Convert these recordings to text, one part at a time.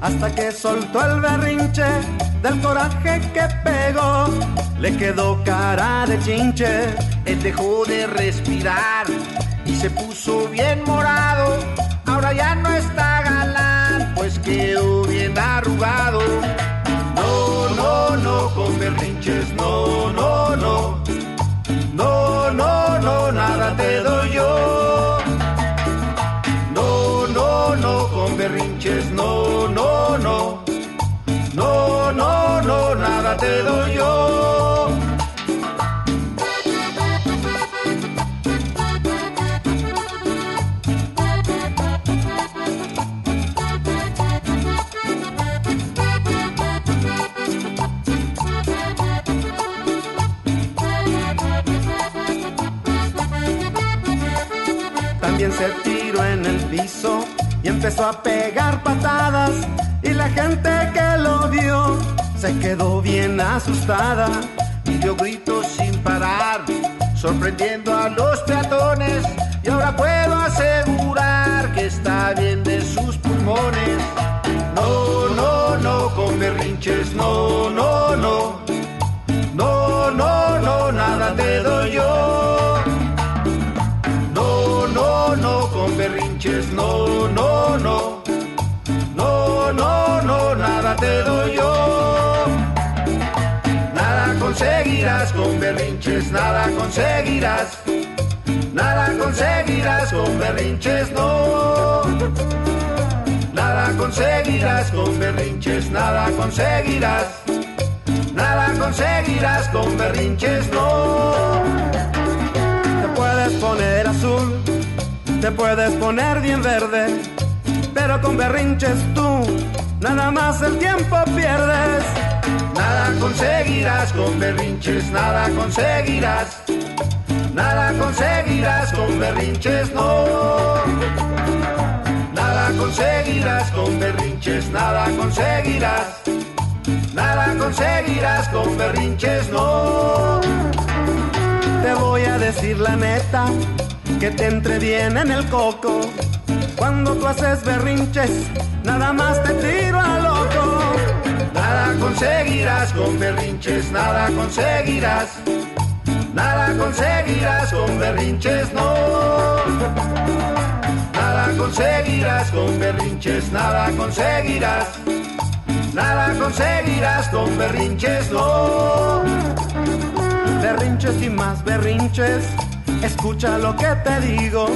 Hasta que soltó el berrinche del coraje que pegó. Le quedó cara de chinche, él dejó de respirar y se puso bien morado. Ahora ya no está galán, pues quedó bien arrugado. No, no, no, con berrinches, no, no, no. No, no, no, nada te doy yo. También se tiró en el piso y empezó a pegar patadas. Y la gente que lo vio se quedó bien asustada y dio gritos sin parar, sorprendiendo a los peatones. Y ahora puedo asegurar que está bien de sus pulmones. No, no, no, con berrinches, no, no, no. No, no, no, nada te doy yo. No, no, no, con berrinches, no, no, no. No, no, no, nada te doy yo. Conseguirás con berrinches, nada conseguirás. Nada conseguirás con berrinches, no. Nada conseguirás con berrinches, nada conseguirás. Nada conseguirás con berrinches, no. Te puedes poner azul, te puedes poner bien verde, pero con berrinches tú nada más el tiempo pierdes. Nada conseguirás con berrinches, nada conseguirás. Nada conseguirás con berrinches, no. Nada conseguirás con berrinches, nada conseguirás. Nada conseguirás con berrinches, no. Te voy a decir la neta, que te entre bien en el coco. Cuando tú haces berrinches, nada más te tiro a loco. Nada conseguirás con berrinches, nada conseguirás. Nada conseguirás con berrinches, no. Nada conseguirás con berrinches, nada conseguirás. Nada conseguirás con berrinches, no. Berrinches y más berrinches, escucha lo que te digo.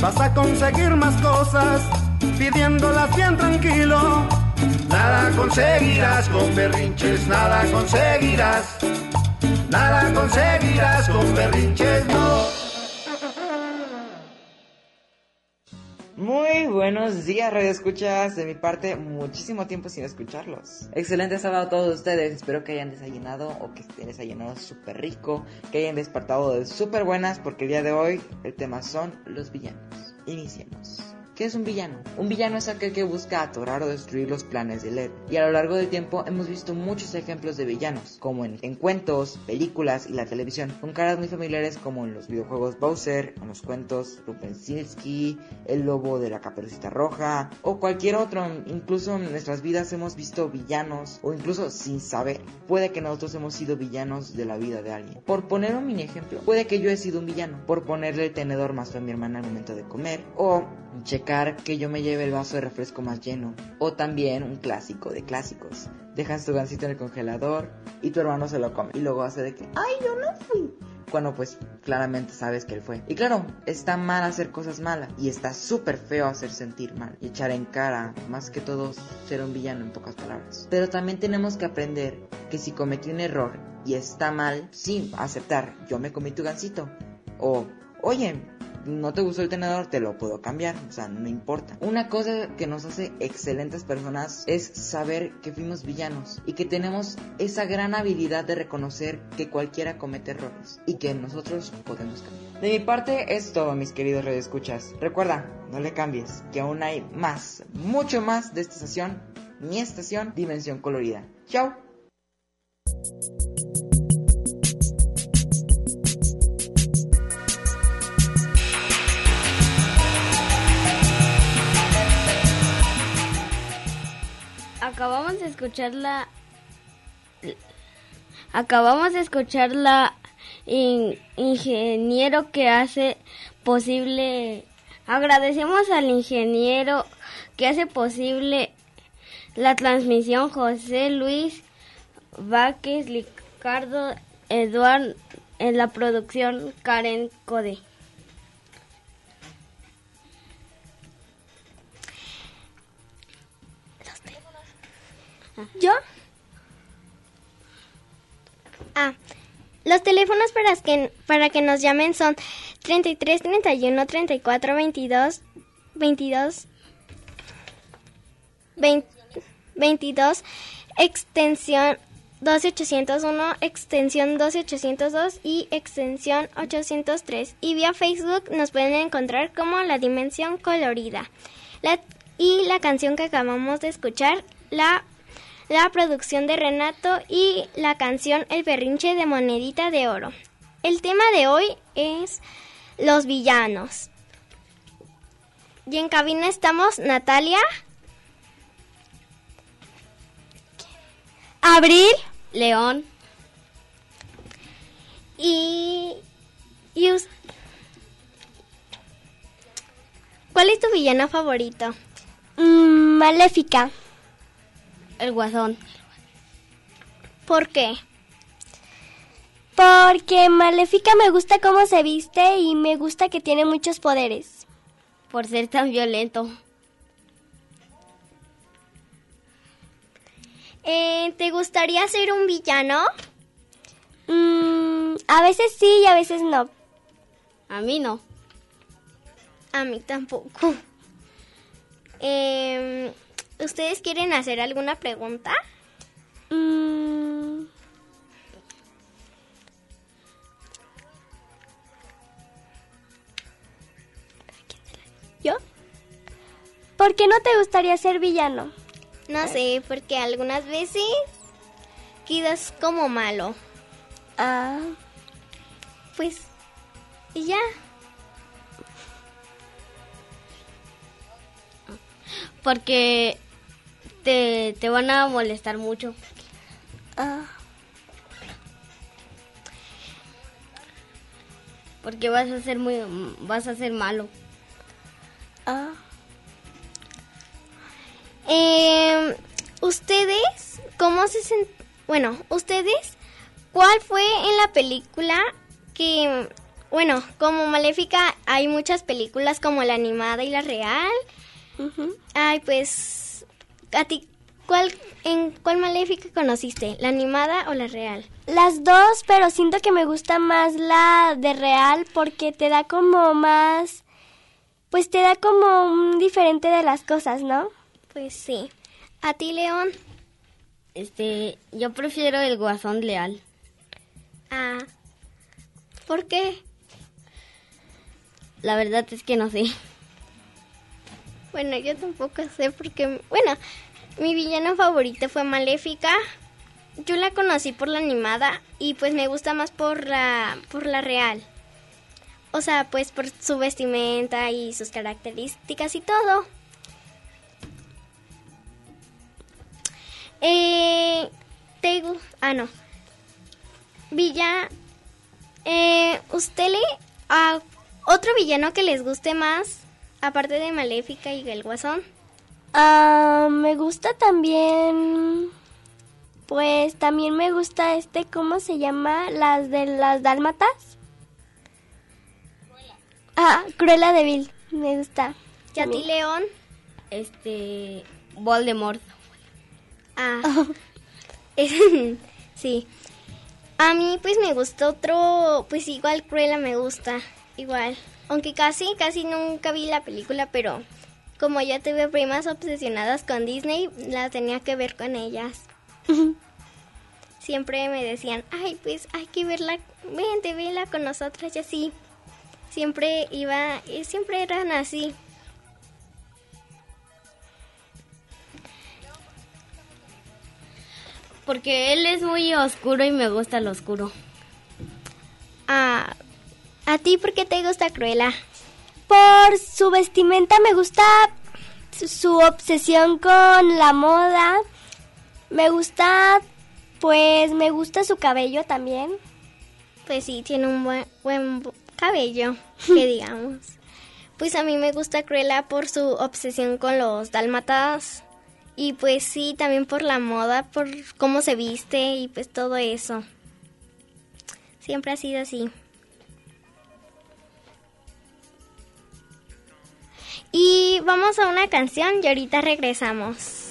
Vas a conseguir más cosas pidiéndolas bien tranquilo. Nada conseguirás con berrinches, nada conseguirás. Nada conseguirás con berrinches, no. Muy buenos días, Radio Escuchas. De mi parte, muchísimo tiempo sin escucharlos. Excelente sábado a todos ustedes. Espero que hayan desayunado o que estén desayunando súper rico. Que hayan despertado de súper buenas porque el día de hoy el tema son los villanos. Iniciemos. ¿Qué es un villano? Un villano es aquel que busca atorar o destruir los planes del héroe. Y a lo largo del tiempo hemos visto muchos ejemplos de villanos, como en, en cuentos, películas y la televisión, con caras muy familiares como en los videojuegos Bowser, en los cuentos Rupensinski, el lobo de la caperucita roja o cualquier otro. Incluso en nuestras vidas hemos visto villanos o incluso sin saber, puede que nosotros hemos sido villanos de la vida de alguien. Por poner un mini ejemplo, puede que yo he sido un villano por ponerle el tenedor más a mi hermana al momento de comer o que yo me lleve el vaso de refresco más lleno. O también un clásico de clásicos. Dejas tu gancito en el congelador y tu hermano se lo come. Y luego hace de que, ay, yo no fui. Cuando pues claramente sabes que él fue. Y claro, está mal hacer cosas malas. Y está súper feo hacer sentir mal. Y echar en cara, más que todo, ser un villano en pocas palabras. Pero también tenemos que aprender que si cometí un error y está mal, sí, aceptar, yo me comí tu gancito. O, oye, no te gustó el tenedor, te lo puedo cambiar, o sea, no importa. Una cosa que nos hace excelentes personas es saber que fuimos villanos y que tenemos esa gran habilidad de reconocer que cualquiera comete errores y que nosotros podemos cambiar. De mi parte es todo, mis queridos redescuchas. Recuerda, no le cambies, que aún hay más, mucho más de esta estación, mi estación, Dimensión Colorida. Chao. Acabamos de escuchar la. Acabamos de escuchar la in- ingeniero que hace posible. Agradecemos al ingeniero que hace posible la transmisión José Luis Vázquez, Ricardo Eduard en la producción Karen Code. ¿Yo? Ah, los teléfonos para que, para que nos llamen son 33 31 34 22 22 20 22 extensión 12801, extensión 12802 y extensión 803. Y vía Facebook nos pueden encontrar como La Dimensión Colorida. La- y la canción que acabamos de escuchar, la, la producción de Renato y la canción El berrinche de monedita de oro. El tema de hoy es los villanos. Y en cabina estamos Natalia, Abril León, y... y ¿Cuál es tu villano favorito? Mm, maléfica. El guasón. ¿Por qué? Porque Maléfica me gusta cómo se viste y me gusta que tiene muchos poderes. Por ser tan violento. Eh, ¿Te gustaría ser un villano? Mm, a veces sí y a veces no. A mí no. A mí tampoco. Em, ¿Ustedes quieren hacer alguna pregunta? Mm, ¿Yo? ¿Por qué no te gustaría ser villano? No sé, porque algunas veces quedas como malo. Ah, Pues, y ya. Porque te, te van a molestar mucho. ah. Porque vas a ser muy vas a ser malo. Ah. Em, ¿Ustedes cómo se sent... Bueno, ¿ustedes cuál fue en la película que... Bueno, como Maléfica hay muchas películas como la animada y la real. ujú. Ay, pues... ¿A ti cuál, en cuál Maléfica conociste? ¿La animada o la real? Las dos, pero siento que me gusta más la de real porque te da como más... Pues te da como un diferente de las cosas, ¿no? Pues sí. ¿A ti, León? Este, yo prefiero el guasón leal. Ah. ¿Por qué? La verdad es que no sé. Bueno, yo tampoco sé porque, bueno, mi villano favorito fue Maléfica. Yo la conocí por la animada y pues me gusta más por la por la real. O sea, pues por su vestimenta y sus características y todo. Eh, te gu- ah no. Villa eh, ¿usted le a otro villano que les guste más aparte de Maléfica y el Guasón? Ah, me gusta también. Pues también me gusta este, ¿cómo se llama? Las de las dálmatas. Ah, Cruella de Vil. Me gusta. ¿Y a ti, León? Este. Voldemort. Ah. sí. A mí pues me gustó otro, pues igual Cruella me gusta, igual. Aunque casi, casi nunca vi la película, pero como ya tuve primas obsesionadas con Disney, la tenía que ver con ellas. Siempre me decían, ay, pues hay que verla, vente, vela con nosotras y así. Siempre iba, y siempre eran así. Porque él es muy oscuro y me gusta lo oscuro. Ah, ¿a ti por qué te gusta Cruella? Por su vestimenta me gusta su, obsesión con la moda. Me gusta, pues me gusta su cabello también. Pues sí, tiene un buen, buen bu- cabello, que digamos. Pues a mí me gusta Cruella por su obsesión con los dálmatas. Y pues sí, también por la moda, por cómo se viste y pues todo eso. Siempre ha sido así. Y vamos a una canción y ahorita regresamos.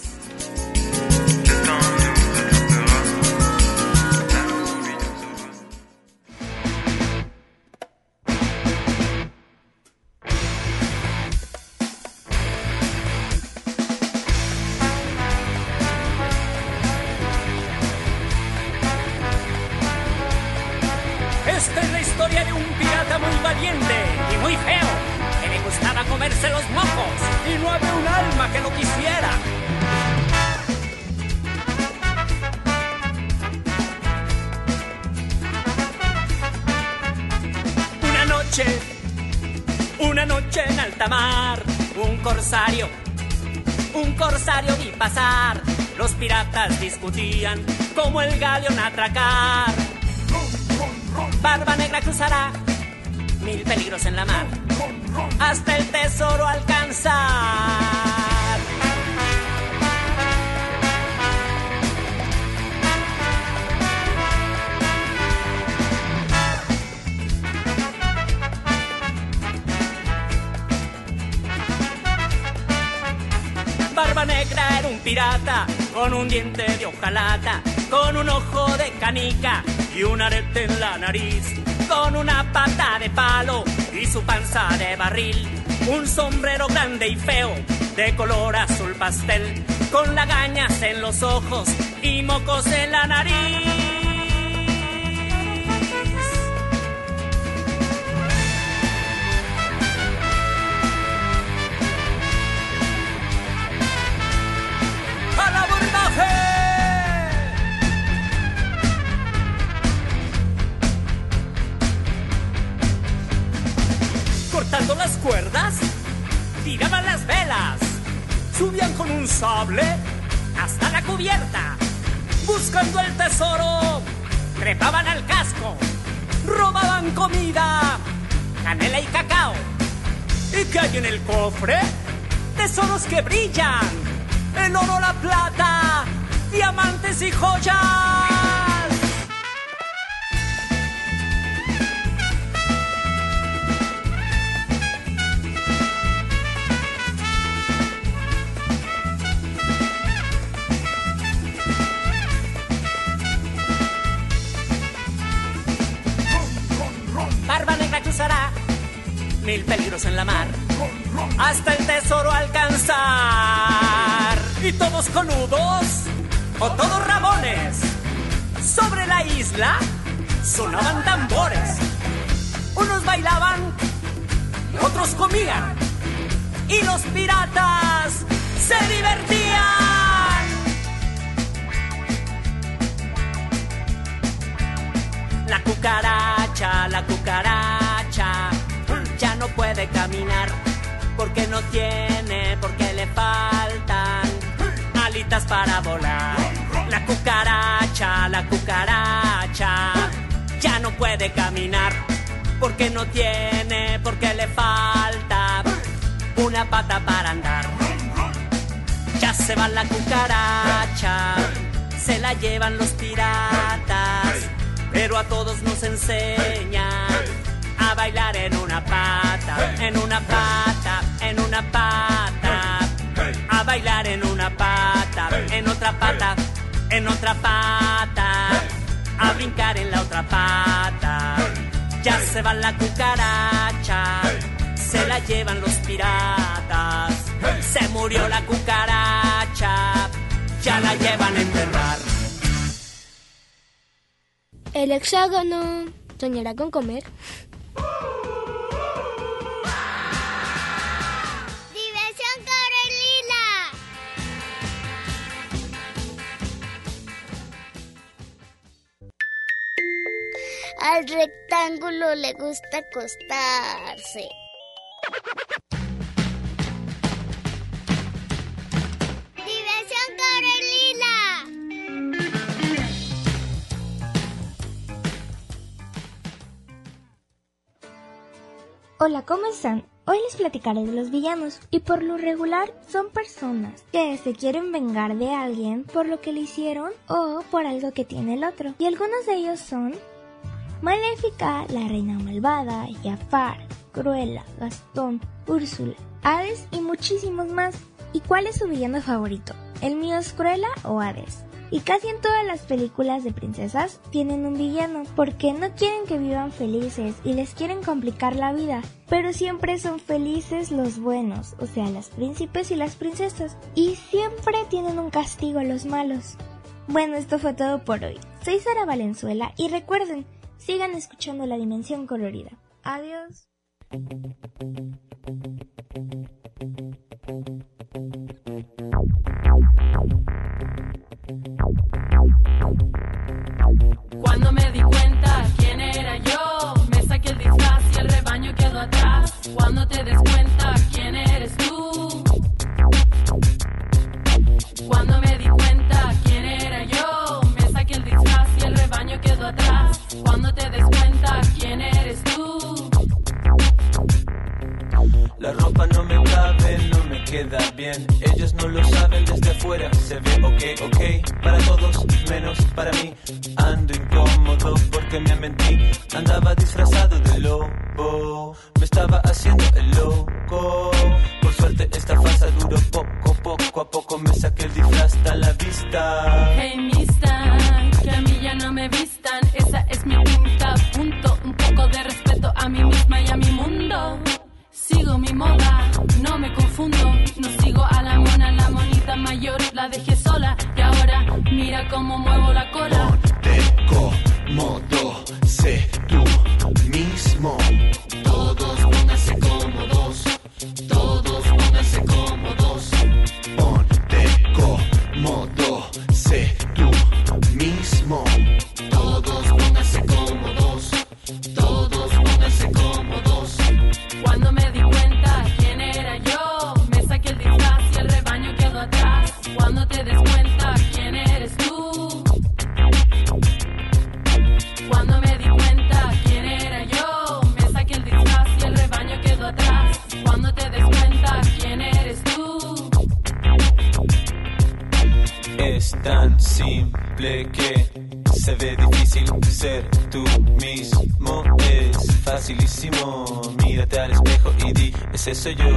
Discutían cómo el galeón atracar. Barba negra cruzará mil peligros en la mar hasta el tesoro alcanzar. Barba negra era un pirata con un diente de hojalata, con un ojo de canica y un arete en la nariz, con una pata de palo y su panza de barril, un sombrero grande y feo de color azul pastel, con lagañas en los ojos y mocos en la nariz. Puede caminar porque no tiene, porque le falta una pata para andar. Ya se va la cucaracha, se la llevan los piratas, pero a todos nos enseña a bailar en una pata, en una pata, en una pata, a bailar en una pata, en otra pata, en otra pata, a brincar en la otra pata. Ya se va la cucaracha, se la llevan los piratas, se murió la cucaracha, ya la llevan a enterrar. El hexágono soñará con comer. Al rectángulo le gusta acostarse. Diversión Corelila. Hola, ¿cómo están? Hoy les platicaré de los villanos y por lo regular son personas que se quieren vengar de alguien por lo que le hicieron o por algo que tiene el otro. Y algunos de ellos son Maléfica, la reina malvada, Jafar, Cruella, Gastón, Úrsula, Hades y muchísimos más. ¿Y cuál es su villano favorito? ¿El mío es Cruella o Hades? Y casi en todas las películas de princesas tienen un villano, porque no quieren que vivan felices y les quieren complicar la vida, pero siempre son felices los buenos, o sea, los príncipes y las princesas, y siempre tienen un castigo los malos. Bueno, esto fue todo por hoy. Soy Sara Valenzuela y recuerden, sigan escuchando la dimensión colorida. Adiós. Queda bien. Ellos no lo saben desde afuera. Se ve ok, ok. Para todos, menos para mí. Ando incómodo porque me mentí. Andaba disfrazado de lobo. Me estaba haciendo el loco. Por suerte esta farsa duró poco, poco a poco me saqué el disfraz a la vista. Hey, mista, mira di, ese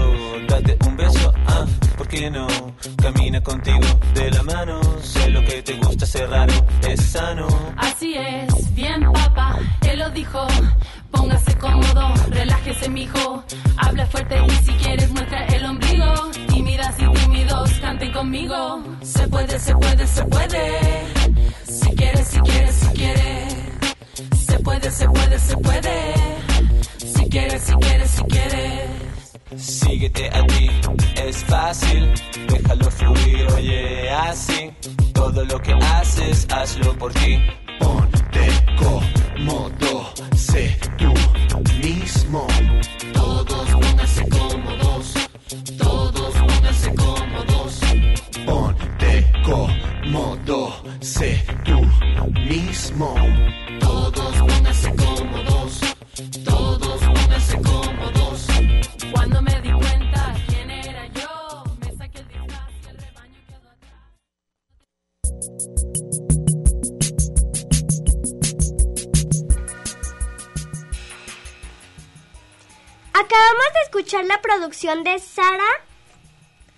escuchar la producción de Sara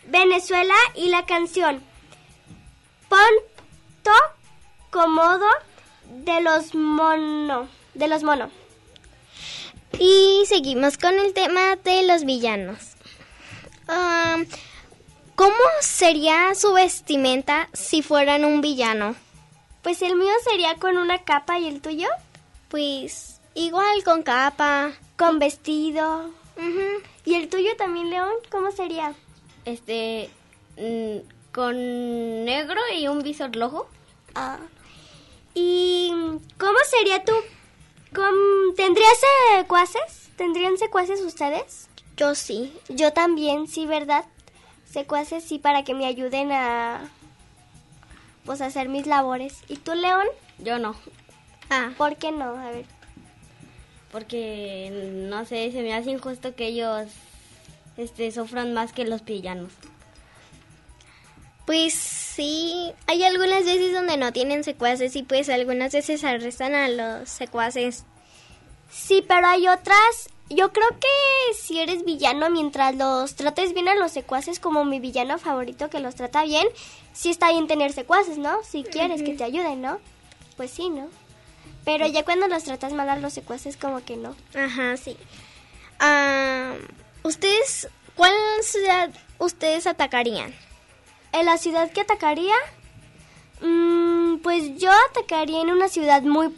Venezuela y la canción Ponto Cómodo de los Mono. De los Mono. Y seguimos con el tema de los villanos. ¿Cómo sería su vestimenta si fueran un villano? Pues el mío sería con una capa y el tuyo Pues igual con capa. con vestido. ¿Y el tuyo también, León? ¿Cómo sería? Este, mm, con negro y un visor rojo. Ah. ¿Y cómo sería tú? ¿Cómo- ¿Tendrías secuaces? ¿Tendrían secuaces ustedes? Yo sí. Yo también, sí, ¿verdad? Secuaces sí para que me ayuden a pues a hacer mis labores. ¿Y tú, León? Yo no, Ah, ¿Por qué no? A ver. Porque no sé, se me hace injusto que ellos este sufran más que los villanos. pues sí. Hay algunas veces donde no tienen secuaces y pues algunas veces arrestan a los secuaces. Sí, pero hay otras. Yo creo que si eres villano, mientras los trates bien a los secuaces, como mi villano favorito que los trata bien, sí está bien tener secuaces, ¿no? Si quieres que te ayuden, ¿no? Pues sí, ¿no? Pero ya cuando los tratas mal a los secuaces, como que no. Ajá, sí. Ah, ¿Ustedes, cuál ciudad ustedes atacarían? ¿En la ciudad que atacaría? Mm, pues yo atacaría en una ciudad muy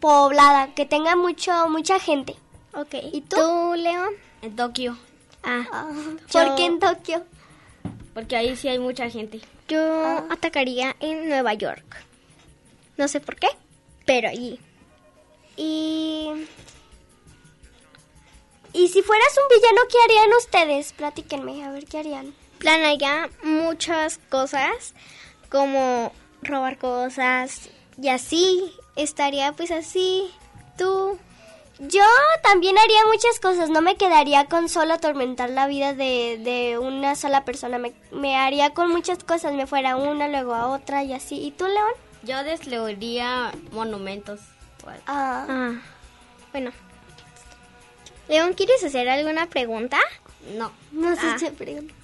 poblada, que tenga mucho mucha gente. Ok. ¿Y tú? ¿Tú, León? En Tokio, Ah, Ah, Yo- ¿Por qué en Tokio? porque ahí sí hay mucha gente. yo atacaría en Nueva York. No sé por qué, pero allí. Y... Y si fueras un villano, ¿qué harían ustedes? Platíquenme, a ver, ¿qué harían? Planaría muchas cosas, como robar cosas y así. Estaría pues así. ¿Tú? Yo también haría muchas cosas, no me quedaría con solo atormentar la vida de, de una sola persona, me, me haría con muchas cosas, me fuera a una, luego a otra y así. ¿Y tú, León? Yo destruiría monumentos. Ah, Ah, bueno. León, ¿quieres hacer alguna pregunta? No, no sé Ah. si pregunto.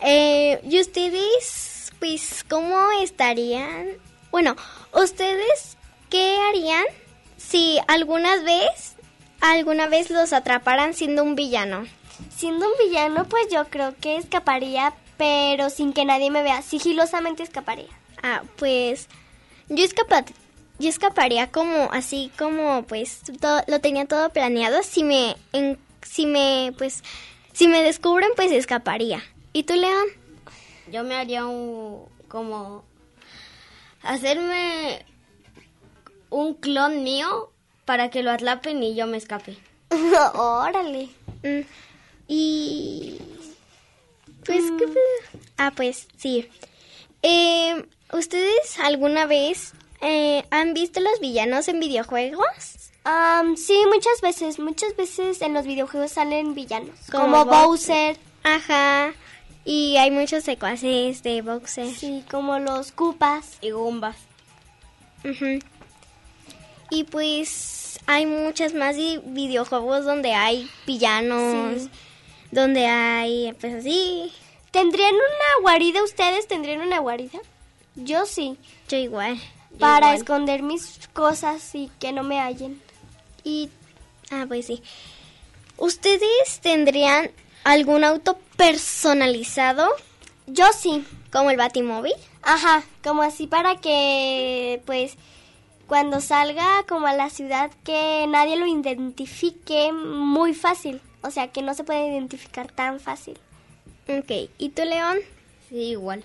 Eh, ¿Y ustedes, pues, cómo estarían? Bueno, ¿ustedes qué harían si alguna vez, alguna vez los atraparan siendo un villano? Siendo un villano, pues yo creo que escaparía, pero sin que nadie me vea, sigilosamente escaparía. Ah, pues, yo escapa- yo escaparía como, así como, pues, to- lo tenía todo planeado. Si me, en- si me, pues, si me descubren, pues escaparía. ¿Y tú, León? yo me haría un como hacerme un clon mío para que lo atrapen y yo me escape. Órale. Mm, Y... Pues, ¿qué pedo? Ah, pues, sí. Eh, ¿Ustedes alguna vez eh, han visto los villanos en videojuegos? Am, sí, muchas veces, muchas veces en los videojuegos salen villanos, Como como, Bowser. Bowser, Ajá. Y hay muchos secuaces de Boxer. sí, como los Koopas. Y Gumbas. Y pues hay muchas más vi- videojuegos donde hay villanos, Sí. donde hay, pues así. ¿Tendrían una guarida ustedes? ¿Tendrían una guarida? Yo sí, Yo igual. para Igual. esconder mis cosas y que no me hallen. Y, ah, pues sí. ¿Ustedes tendrían algún auto personalizado Yo sí, como el Batimóvil? ajá, como así para que, pues, cuando salga como a la ciudad que nadie lo identifique muy fácil. O sea, que no se puede identificar tan fácil. Ok, ¿y tú, León? Sí, igual.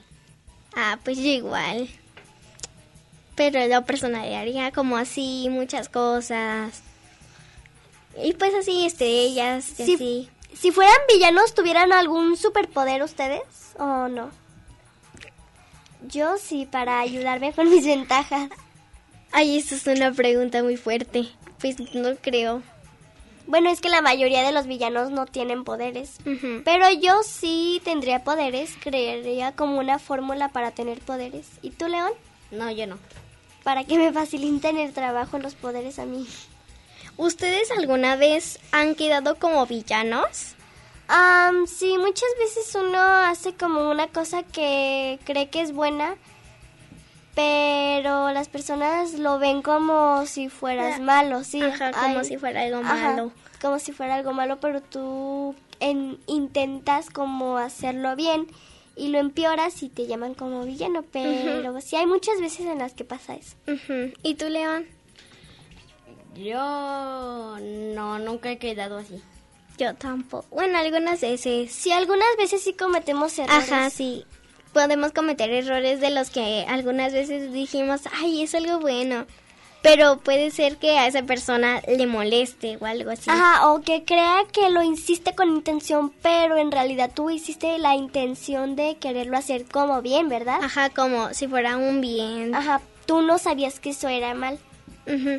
Ah, pues yo igual. Pero lo personalizaría como así, muchas cosas. Y pues así, estrellas, Si, así. si fueran villanos, ¿tuvieran algún superpoder ustedes o no? Yo sí, para ayudarme con mis ventajas. Ay, eso es una pregunta muy fuerte. Pues no creo. Bueno, es que la mayoría de los villanos no tienen poderes. Pero yo sí tendría poderes, crearía como una fórmula para tener poderes. ¿Y tú, León? No, yo no. Para que me faciliten el trabajo los poderes a mí. ¿Ustedes alguna vez han quedado como villanos? Am, sí, muchas veces uno hace como una cosa que cree que es buena, pero las personas lo ven como si fueras malo, sí. Ajá, como Ay, si fuera algo ajá, malo. como si fuera algo malo, pero tú en- intentas como hacerlo bien y lo empeoras y te llaman como villano, pero sí hay muchas veces en las que pasa eso. Ujú. ¿Y tú, León? Yo no, nunca he quedado así. Yo tampoco. Bueno, algunas veces. Sí, algunas veces sí cometemos errores. Ajá, sí. Podemos cometer errores de los que algunas veces dijimos, ay, es algo bueno. Pero puede ser que a esa persona le moleste o algo así. Ajá, o que crea que lo hiciste con intención, pero en realidad tú hiciste la intención de quererlo hacer como bien, ¿verdad? Ajá, como si fuera un bien. Ajá, tú no sabías que eso era mal. Ujú.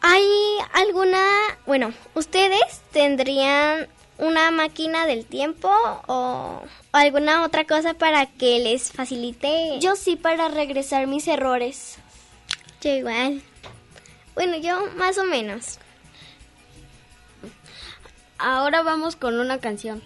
¿Hay alguna, bueno, ustedes tendrían una máquina del tiempo o, o alguna otra cosa para que les facilite? Yo sí para regresar mis errores. Yo igual. Bueno, yo más o menos. Ahora vamos con una canción.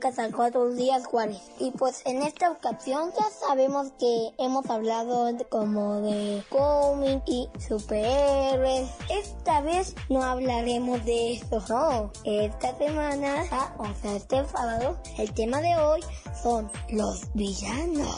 Ricardo Javier Casancuatro Díaz Juárez y pues en esta ocasión ya sabemos que hemos hablado de- como de cómic y superhéroes. Esta vez no hablaremos de eso, no. Esta semana, ah, o sea, este sábado, el tema de hoy son los villanos.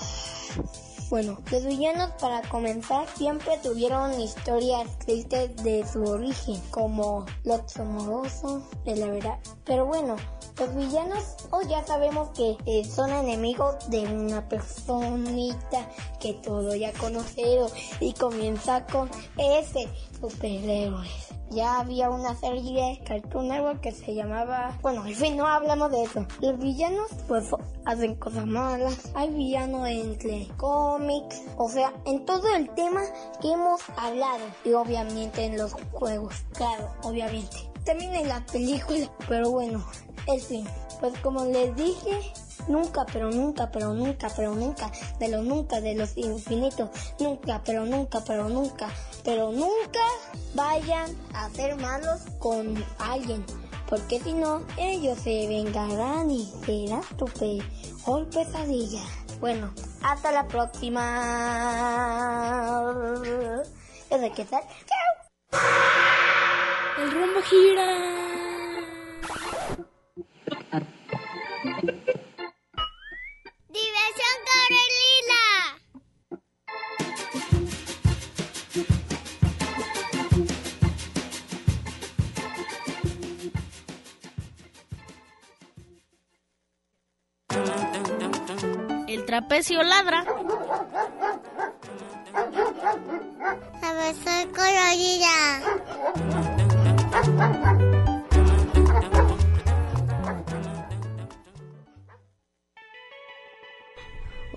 Bueno, los villanos para comenzar siempre tuvieron historias tristes de su origen, como los amorosos de la verdad. Pero bueno, los villanos hoy ya sabemos que eh, son enemigos de una personita que todo ya conocido y comienza con ese superhéroes. Ya había una serie de Cartoon Network que se llamaba... Bueno, en fin, no hablamos de eso. Los villanos, pues, hacen cosas malas. Hay villanos entre cómics, o sea, en todo el tema que hemos hablado. Y obviamente en los juegos, claro, obviamente. También en la película, pero bueno, en fin. Pues como les dije, nunca, pero nunca, pero nunca, pero nunca, de los nunca, de los infinitos, nunca, pero nunca, pero nunca, pero nunca vayan a ser malos con alguien. Porque si no, ellos se vengarán y será tu peor pesadilla. Bueno, hasta la próxima. Yo sé qué tal. ¡Chao! El rumbo gira. El trapecio ladra. Diversión Corelila.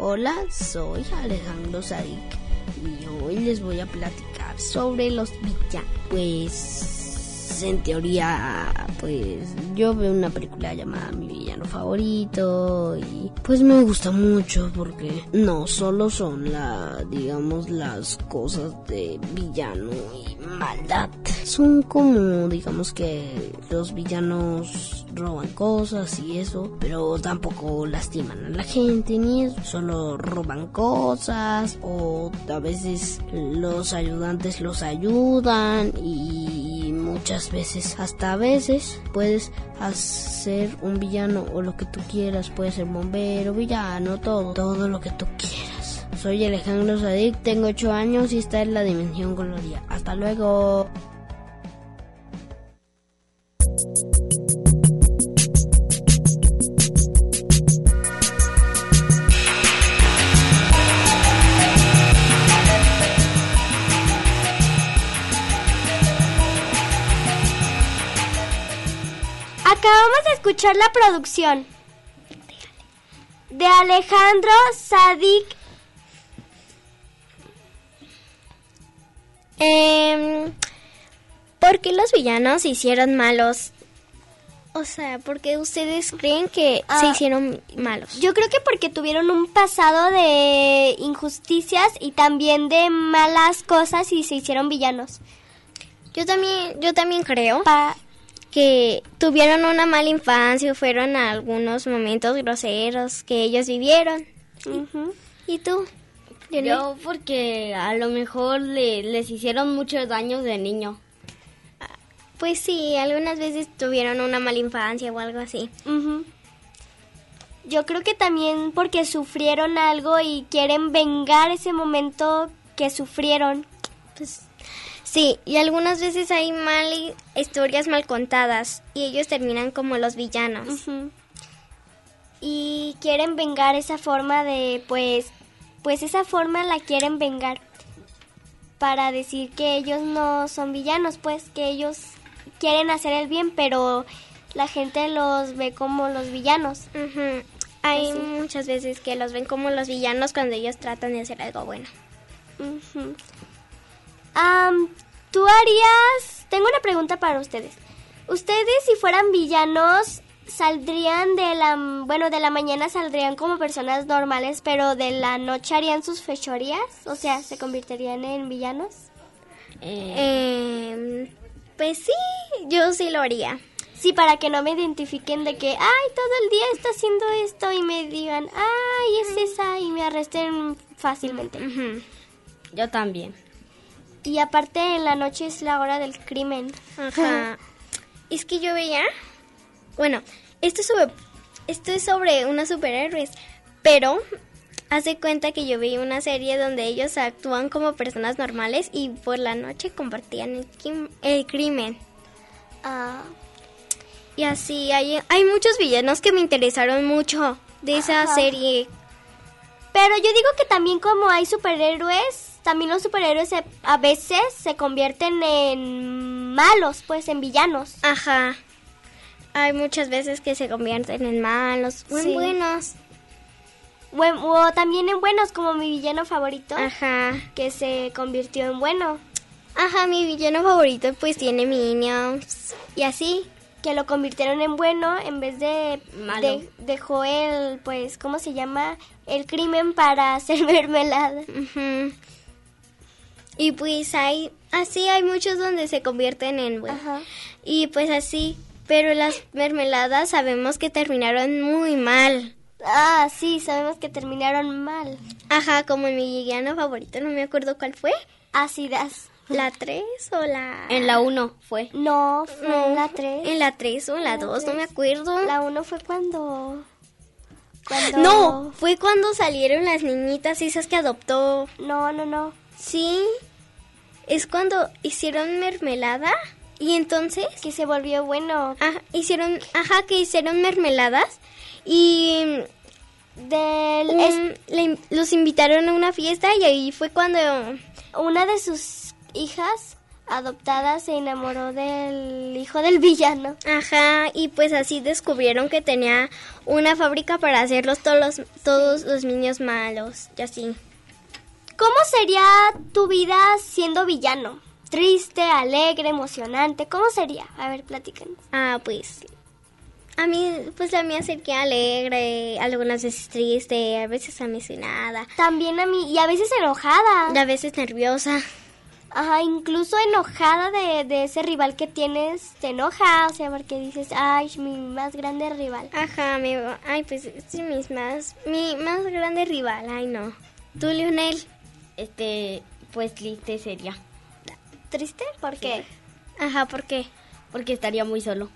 Hola, soy Alejandro Sadik y hoy les voy a platicar sobre los villanos. Pues, en teoría, pues yo veo una película llamada Mi villano favorito y pues me gusta mucho porque no solo son la, digamos, las cosas de villano y maldad. Son como, digamos que los villanos roban cosas y eso, pero tampoco lastiman a la gente ni eso, solo roban cosas o a veces los ayudantes los ayudan y muchas veces, hasta a veces puedes hacer un villano o lo que tú quieras, puede ser bombero, villano, todo, todo lo que tú quieras. Soy Alejandro Sadik, tengo 8 años y esta es la dimensión colorida. Hasta luego. Acabamos de escuchar la producción de Alejandro Sadik. Em, ¿Por qué los villanos se hicieron malos? O sea, ¿por qué ustedes creen que se Ah, hicieron malos? Yo creo que porque tuvieron un pasado de injusticias y también de malas cosas y se hicieron villanos. Yo también, yo también creo que tuvieron una mala infancia, fueron a algunos momentos groseros que ellos vivieron. ¿Y tú? Jenny? Yo porque a lo mejor le- les hicieron muchos daños de niño. Pues sí, algunas veces tuvieron una mala infancia o algo así. Yo creo que también porque sufrieron algo y quieren vengar ese momento que sufrieron. Pues sí, y algunas veces hay mal historias mal contadas y ellos terminan como los villanos. Y quieren vengar esa forma de, pues, pues esa forma la quieren vengar para decir que ellos no son villanos, pues que ellos quieren hacer el bien, pero la gente los ve como los villanos. Hay Pues sí. muchas veces que los ven como los villanos cuando ellos tratan de hacer algo bueno. Am, Tú harías... Tengo una pregunta para ustedes. Ustedes si fueran villanos, saldrían de la, bueno, de la mañana saldrían como personas normales, pero de la noche harían sus fechorías, o sea, se convertirían en villanos. Eh, pues sí, yo sí lo haría. Sí, para que no me identifiquen de que, ay, todo el día está haciendo esto y me digan, ay, es esa y me arresten fácilmente. Yo también. Y aparte en la noche es la hora del crimen. Ajá. es que yo veía, bueno, esto es sobre, esto es sobre unos superhéroes, pero hace cuenta que yo vi una serie donde ellos actúan como personas normales y por la noche compartían el, crim- el crimen. Ah, Y así hay, hay muchos villanos que me interesaron mucho de esa Ajá. serie. Pero yo digo que también como hay superhéroes, también los superhéroes se- a veces se convierten en malos, pues en villanos. Ajá. Hay muchas veces que se convierten en malos Sí. buenos. Buen- o también en buenos, como mi villano favorito, Ajá. que se convirtió en bueno. Ajá, mi villano favorito pues tiene minions y así. Que lo convirtieron en bueno en vez de... Malo. de- dejó el, pues, ¿cómo se llama? El crimen para hacer mermelada. Ujú. Y pues hay, así hay muchos donde se convierten en. Ajá. Y pues así, pero las mermeladas sabemos que terminaron muy mal. Ah, sí, sabemos que terminaron mal. Ajá, como mi villano favorito, no me acuerdo cuál fue. Ácidas. ¿La 3 o la...? En la 1 fue. No, fue No, en la 3. En la 3 o en la 2, no me acuerdo. La 1 fue cuando... cuando... No, fue cuando salieron las niñitas esas que adoptó. No, no, no. Sí, es cuando hicieron mermelada y entonces... Que se volvió bueno. Ajá, hicieron, ajá, que hicieron mermeladas y Del, es- le los invitaron a una fiesta y ahí fue cuando... una de sus hijas adoptadas se enamoró del hijo del villano. Ajá, y pues así descubrieron que tenía una fábrica para hacerlos todos los, todos los niños malos, y así. ¿Cómo sería tu vida siendo villano? Triste, alegre, emocionante. ¿Cómo sería? A ver, platícanos. Ah, pues... A mí, pues la mía sería alegre, algunas veces triste, a veces emocionada, También a mí, y a veces enojada. a veces nerviosa. Ajá, incluso enojada de, de ese rival que tienes, te enoja, o sea, porque dices, ay, mi más grande rival. Ajá, mi, ay, pues sí, mis más, mi más grande rival, ay no. ¿Tú, Lionel? Este, pues triste sería. ¿Triste? ¿Por qué? Ajá, ¿por qué? Porque estaría muy solo.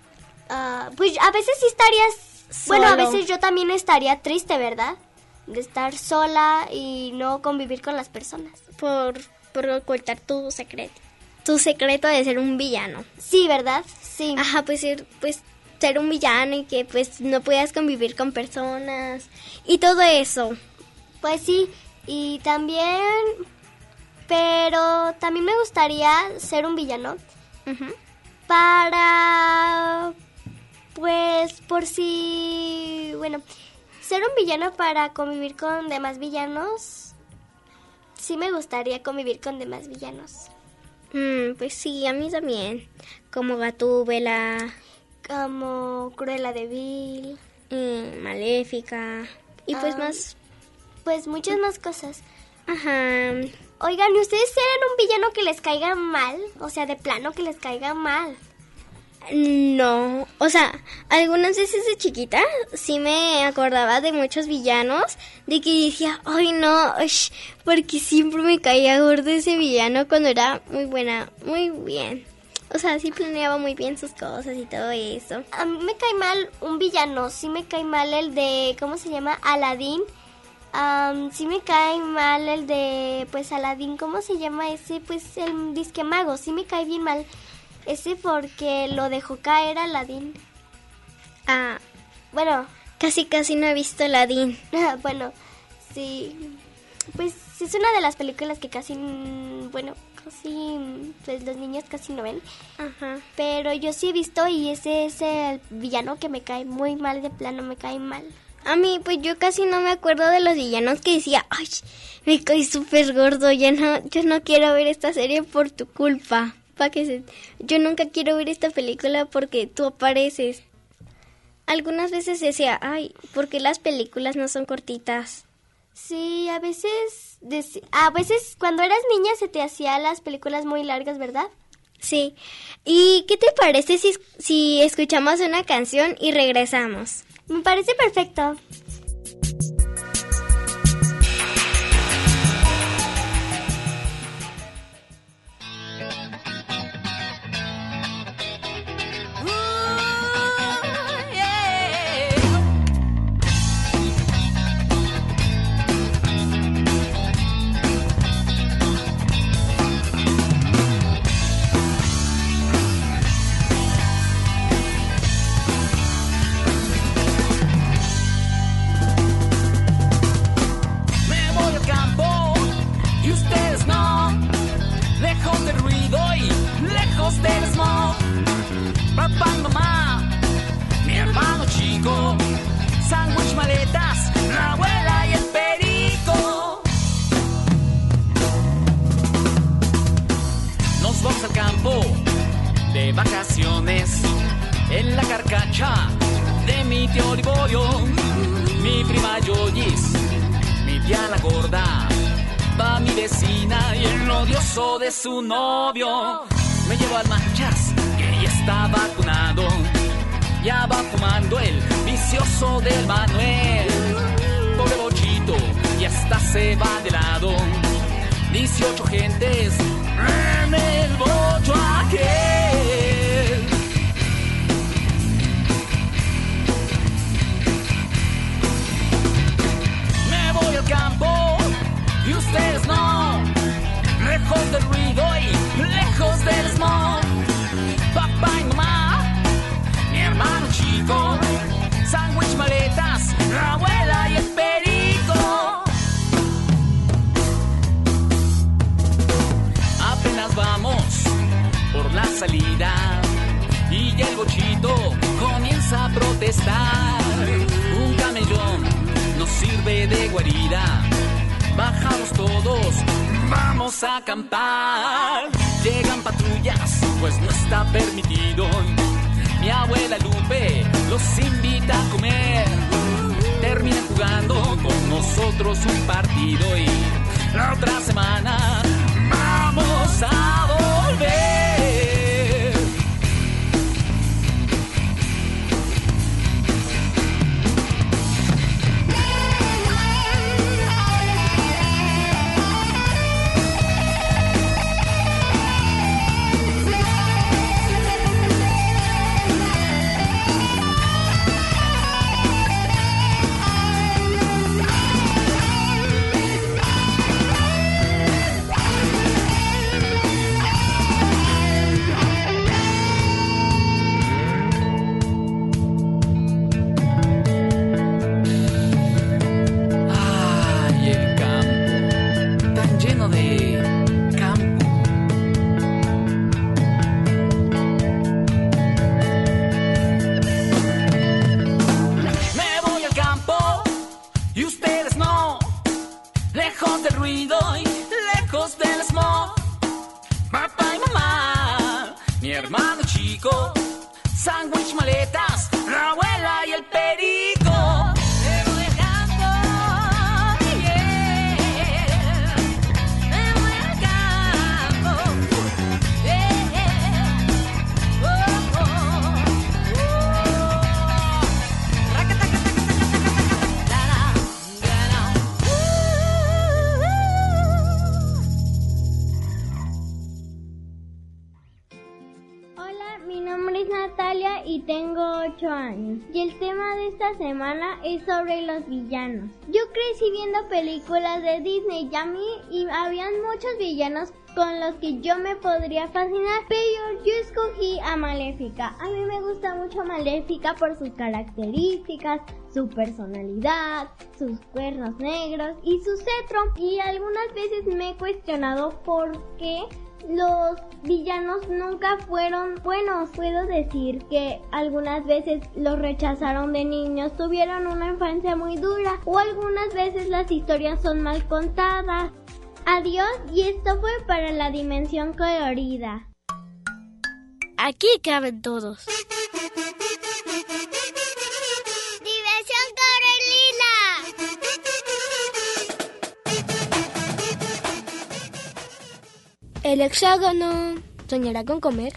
Ah, pues a veces sí estarías, bueno, a Solo. veces yo también estaría triste, ¿verdad? De estar sola y no convivir con las personas. Por, por ocultar tu secreto. Tu secreto de ser un villano. Sí, ¿verdad? Sí. Ajá, pues ser, pues ser un villano y que pues no puedas convivir con personas y todo eso. Pues sí, y también, pero también me gustaría ser un villano para, pues, por si, bueno, ser un villano para convivir con demás villanos. Sí me gustaría convivir con demás villanos. Mm, pues sí, a mí también. Como Gatúbela, Como Cruella de Vil, mm, Maléfica y pues Ah. más. Pues muchas más cosas. Ajá. Oigan, ¿y ustedes eran un villano que les caiga mal? O sea, de plano que les caiga mal. No, o sea, algunas veces de chiquita sí me acordaba de muchos villanos, de que decía, ay no, ush, porque siempre me caía gordo ese villano cuando era muy buena, muy bien. O sea, sí planeaba muy bien sus cosas y todo eso. A mí me cae mal un villano, sí me cae mal el de, ¿cómo se llama? Aladín. Am, sí me cae mal el de, pues Aladín, ¿cómo se llama ese? Pues el disque mago, sí me cae bien mal. Ese porque lo dejó caer Aladín. Ah, Bueno, casi casi no he visto Aladdin. bueno, sí. Pues es una de las películas que casi, bueno, casi, pues los niños casi no ven. Ajá. Pero yo sí he visto y ese es el villano que me cae muy mal, de plano me cae mal. A mí, pues yo casi no me acuerdo de los villanos que decía, ay, me caí súper gordo, ya no, yo no quiero ver esta serie por tu culpa. Pa que yo nunca quiero ver esta película porque tú apareces. algunas veces decía, ay, ¿por qué las películas no son cortitas? Sí, a veces, a veces cuando eras niña se te hacían las películas muy largas, ¿verdad? Sí. ¿Y qué te parece si, si escuchamos una canción y regresamos? Me parece perfecto. Pues no está permitido. Mi abuela Lupe los invita a comer. Terminan jugando con nosotros un partido y la otra semana vamos a y tengo 8 años. Y el tema de esta semana es sobre los villanos. Yo crecí viendo películas de Disney y a mí y habían muchos villanos con los que yo me podría fascinar, pero yo escogí a Maléfica. A mí me gusta mucho Maléfica por sus características, su personalidad, sus cuernos negros y su cetro. Y algunas veces me he cuestionado por qué los villanos nunca fueron buenos. Puedo decir que algunas veces los rechazaron de niños, tuvieron una infancia muy dura o algunas veces las historias son mal contadas. Adiós y esto fue para la dimensión colorida. Aquí caben todos. El hexágono soñará con comer.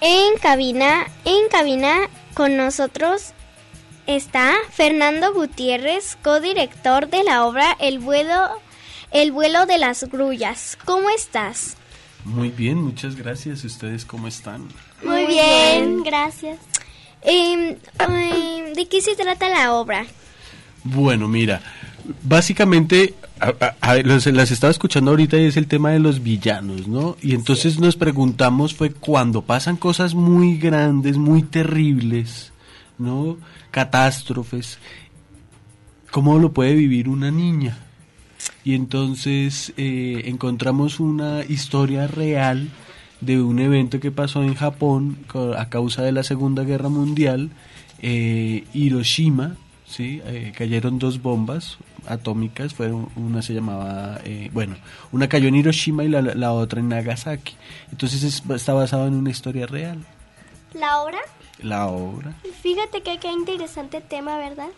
En cabina, en cabina con nosotros está Fernando Gutiérrez, codirector de la obra El vuelo, El vuelo de las grullas. ¿Cómo estás? Muy bien, muchas gracias. ¿Ustedes cómo están? Muy bien, gracias. Em, ¿De qué se trata la obra? Bueno, mira, básicamente a- a- a- los- las estaba escuchando ahorita y es el tema de los villanos, ¿no? Y entonces nos preguntamos fue cuando pasan cosas muy grandes, muy terribles, ¿no? Catástrofes, ¿cómo lo puede vivir una niña? Y entonces eh, encontramos una historia real de un evento que pasó en Japón a causa de la Segunda Guerra Mundial. Eh, Hiroshima, ¿sí? Eh, cayeron dos bombas atómicas, fueron, una se llamaba, eh, bueno, una cayó en Hiroshima y la, la otra en Nagasaki. Entonces es- está basado en una historia real, ¿La obra? la obra. Fíjate que qué interesante tema, ¿verdad?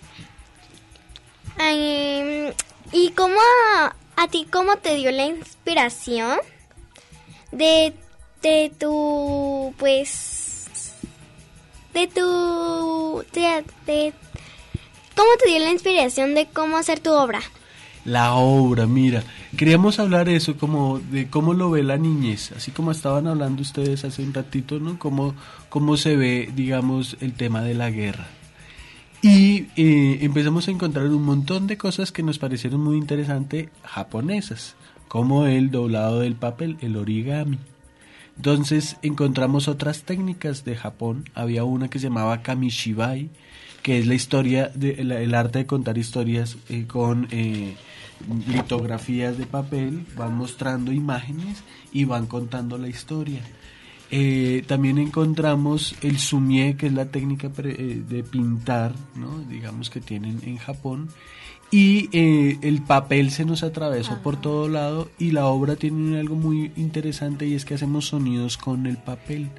¿Y cómo a ti cómo te dio la inspiración de, de tu pues de tu de, de- cómo te dio la inspiración de cómo hacer tu obra? La obra, mira, queríamos hablar eso como de cómo lo ve la niñez, así como estaban hablando ustedes hace un ratito, ¿no? Cómo, cómo se ve, digamos, el tema de la guerra. Y eh, empezamos a encontrar un montón de cosas que nos parecieron muy interesantes japonesas, como el doblado del papel, el origami. Entonces encontramos otras técnicas de Japón. Había una que se llamaba kamishibai, que es la historia, de, el arte de contar historias eh, con eh, litografías de papel. Van mostrando imágenes y van contando la historia. Eh, también encontramos el sumie, que es la técnica eh, de pintar, ¿no? digamos que tienen en Japón. Y eh, el papel se nos atravesó por todo lado y la obra tiene algo muy interesante y es que hacemos sonidos con el papel.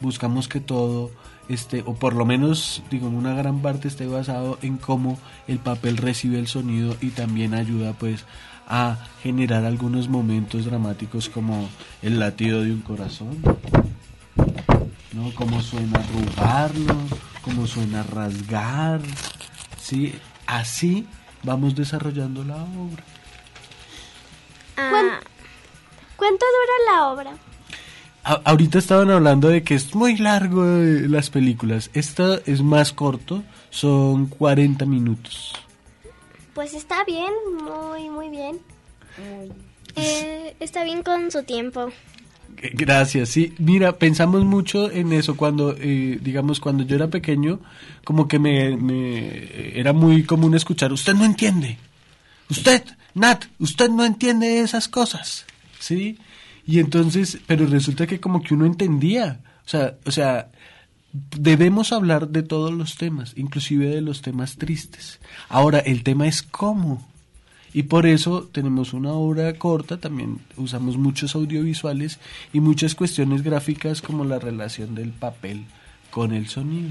Buscamos que todo este, o por lo menos, digo, una gran parte esté basado en cómo el papel recibe el sonido y también ayuda pues a generar algunos momentos dramáticos como el latido de un corazón, ¿no? Cómo suena arrugarlo, cómo suena rasgar, ¿sí? Así vamos desarrollando la obra. ¿Cuán- ¿Cuánto dura la obra? A- ahorita estaban hablando de que es muy largo eh, las películas. Esta es más corto, son 40 minutos. Pues está bien, muy, muy bien. Eh, está bien con su tiempo. Gracias, sí. Mira, pensamos mucho en eso cuando, eh, digamos, cuando yo era pequeño, como que me, me- era muy común escuchar, usted no entiende, usted, Nat, usted no entiende esas cosas, ¿sí? Y entonces, pero resulta que como que uno entendía, o sea, o sea, debemos hablar de todos los temas, inclusive de los temas tristes. Ahora, el tema es cómo. Y por eso tenemos una obra corta, también usamos muchos audiovisuales y muchas cuestiones gráficas como la relación del papel con el sonido.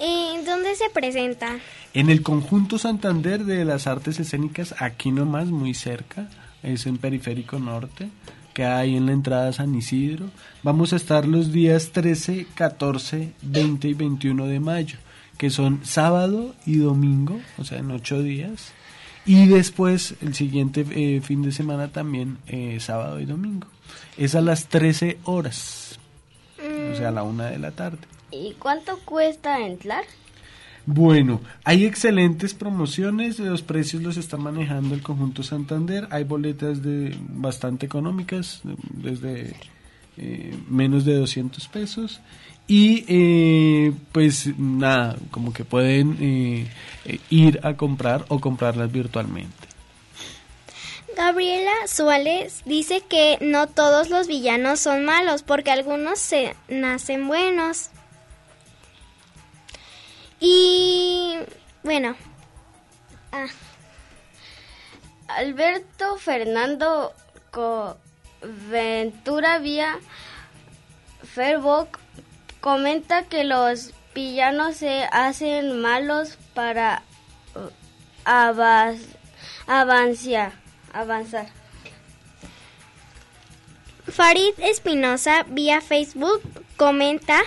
¿Y dónde se presenta? En el conjunto Santander de las artes escénicas, aquí nomás, muy cerca, es en Periférico Norte, que hay en la entrada San Isidro. Vamos a estar los días 13, 14, 20 y 21 de mayo, que son sábado y domingo, o sea, en ocho días. Y después, el siguiente eh, fin de semana también, eh, sábado y domingo. Es a las 13 horas, o sea, a la una de la tarde. ¿Y cuánto cuesta entrar? Bueno, hay excelentes promociones, los precios los está manejando el conjunto Santander, hay boletas de bastante económicas, desde eh, menos de 200 pesos y eh, pues nada, como que pueden eh, ir a comprar o comprarlas virtualmente. Gabriela Suárez dice que no todos los villanos son malos porque algunos se nacen buenos. Y bueno, ah, Alberto Fernando Co- Ventura Vía Fairbock comenta que los villanos se hacen malos para uh, avanciar, avanzar. Farid Espinosa vía Facebook comenta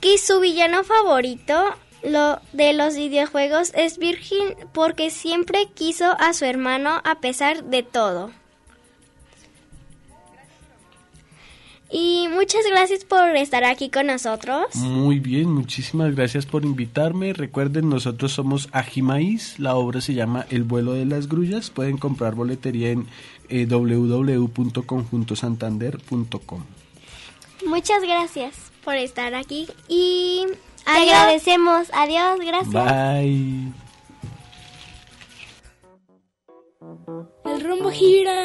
que su villano favorito lo de los videojuegos es Virgin porque siempre quiso a su hermano a pesar de todo. Y muchas gracias por estar aquí con nosotros. Muy bien, muchísimas gracias por invitarme. Recuerden, nosotros somos Ajimaíz, la obra se llama El vuelo de las grullas. Pueden comprar boletería en eh, www.conjuntosantander.com. Muchas gracias por estar aquí y Te agradecemos. Adiós, gracias. Bye. El rumbo gira.